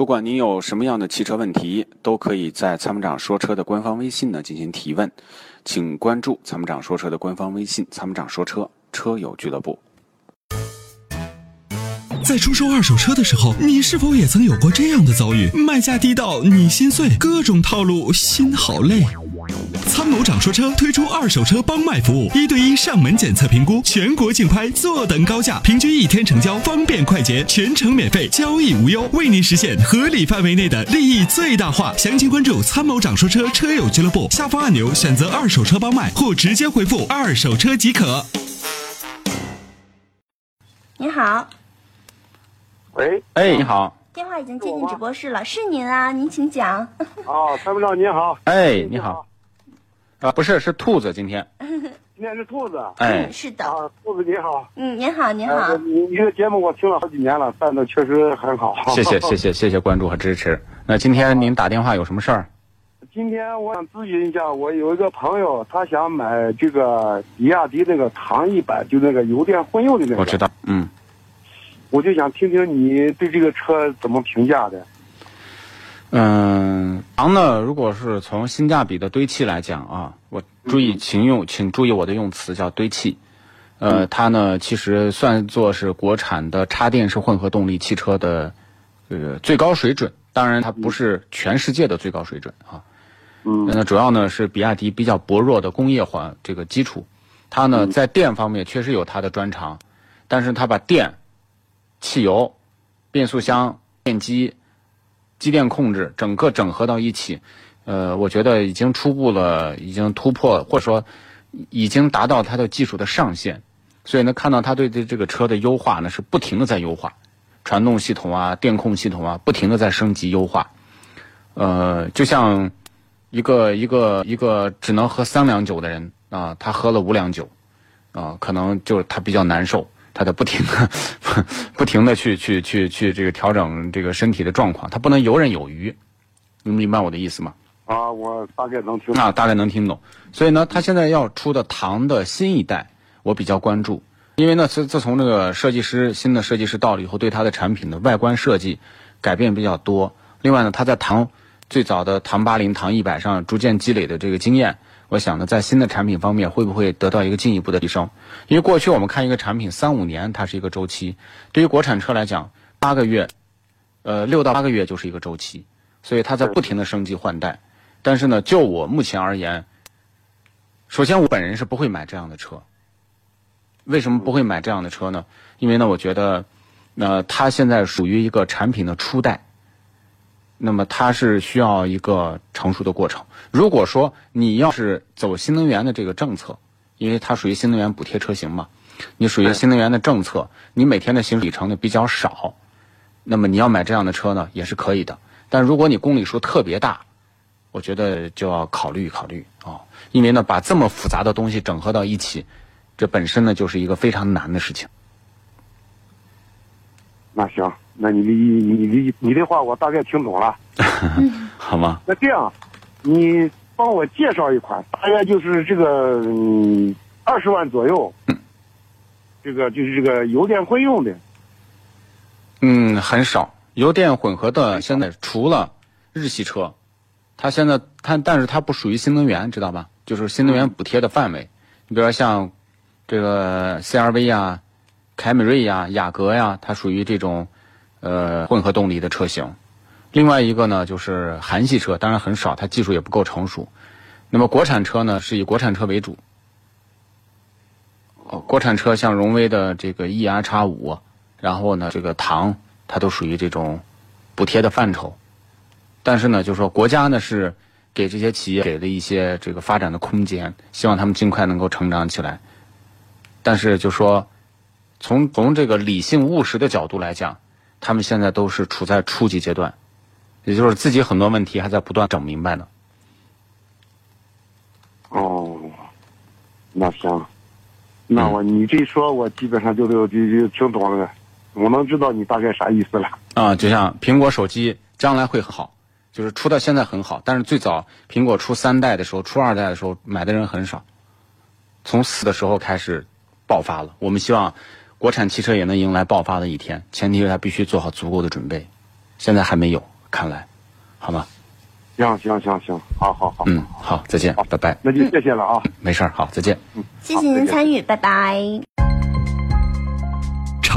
不管您有什么样的汽车问题，都可以在参谋长说车的官方微信呢进行提问，请关注参谋长说车的官方微信“参谋长说车车友俱乐部”。在出售二手车的时候，你是否也曾有过这样的遭遇？卖价低到你心碎，各种套路，心好累。参谋长说车推出二手车帮卖服务，一对一上门检测评估，全国竞拍，坐等高价，平均一天成交，方便快捷，全程免费，交易无忧，为您实现合理范围内的利益最大化。详情关注参谋长说车车友俱乐部下方按钮，选择二手车帮卖，或直接回复二手车即可。你好，喂，哎，你好，电话已经接进直播室了，是您啊，您请讲。哦，参谋长您好，哎，你好，啊，不是，是兔子，今天，今天是兔子。哎嗯，，是的，啊，兔子你好，嗯，您好，您好呃，，你你的节目我听了好几年了，办的确实很好。谢谢，谢。谢，谢谢关注和支持。那今天您打电话有什么事儿？今天我想咨询一下，我有一个朋友，他想买这个比亚迪那个唐一百，就那个油电混用的那个。我知。道，嗯。我就想听听你对这个车怎么评价的。嗯，唐呢，如果是从性价比的堆砌来讲啊，我注意请用，请注意我的用词叫堆砌。呃，它呢其实算作是国产的插电式混合动力汽车的呃最高水准，当然它不是全世界的最高水准啊。嗯那主要呢是比亚迪比较薄弱的工业化这个基础，它呢在电方面确实有它的专长，但是它把电、汽油、变速箱、电机、机电控制整个整合到一起，呃，我觉得已经初步了，已经突破或者说已经达到它的技术的上限，所以呢，看到它对这这个车的优化呢是不停的在优化，传动系统啊、电控系统啊，不停的在升级优化，呃，就像。一个一个一个只能喝三两酒的人啊，他喝了五两酒，啊，可能就他比较难受，他得不停的 不停的去去去去这个调整这个身体的状况，他不能游刃有余，能明白我的意思吗？啊，我大概能听。啊，大概能听懂。所以呢，他现在要出的唐的新一代，我比较关注，因为呢，自自从这个设计师新的设计师到了以后，对他的产品的外观设计改变比较多。另外呢，他在唐最早的唐八零、唐一百上逐渐积累的这个经验，我想呢，在新的产品方面会不会得到一个进一步的提升？因为过去我们看一个产品三五年它是一个周期，对于国产车来讲，八个月，呃，六到八个月就是一个周期，所以它在不停的升级换代。但是呢，就我目前而言，首先我本人是不会买这样的车。为什么不会买这样的车呢？因为呢，我觉得，呃，它现在属于一个产品的初代，那么它是需要一个成熟的过程。如果说你要是走新能源的这个政策，因为它属于新能源补贴车型嘛，你属于新能源的政策，你每天的行驶里程呢比较少，那么你要买这样的车呢也是可以的。但如果你公里数特别大，我觉得就要考虑考虑啊、因为呢，把这么复杂的东西整合到一起，这本身呢就是一个非常难的事情。那行，那你你你你你的话我大概听懂了。好吗？那这样，你帮我介绍一款，大概就是这个嗯二十万左右，这个就是这个油电混用的。嗯，很少油电混合的，现在除了日系车，它现在它但是它不属于新能源，知道吧？就是新能源补贴的范围。你比如说像这个 CRV 呀、凯美瑞呀、雅阁呀，它属于这种呃混合动力的车型。另外一个呢，就是韩系车，当然很少，它技术也不够成熟。那么国产车呢，是以国产车为主。哦，国产车像荣威的这个 ER 叉五，然后呢，这个唐，它都属于这种补贴的范畴。但是呢，就是说国家呢是给这些企业给了一些这个发展的空间，希望他们尽快能够成长起来。但是就说从从这个理性务实的角度来讲，他们现在都是处在初级阶段，也就是自己很多问题还在不断整明白呢。哦，那行，那我你这一说，我基本上就就就就听懂了，我能知道你大概啥意思了。啊，就像苹果手机将来会很好，就是出到现在很好，但是最早苹果出三代的时候，出二代的时候买的人很少，从四的时候开始爆发了。我们希望国产汽车也能迎来爆发的一天，前提是它必须做好足够的准备，现在还没有。看来，好吗？行行行行，好好好，嗯，好，再见，拜拜。那就谢谢了啊。没事儿，好，再见。嗯谢谢您参与，拜拜。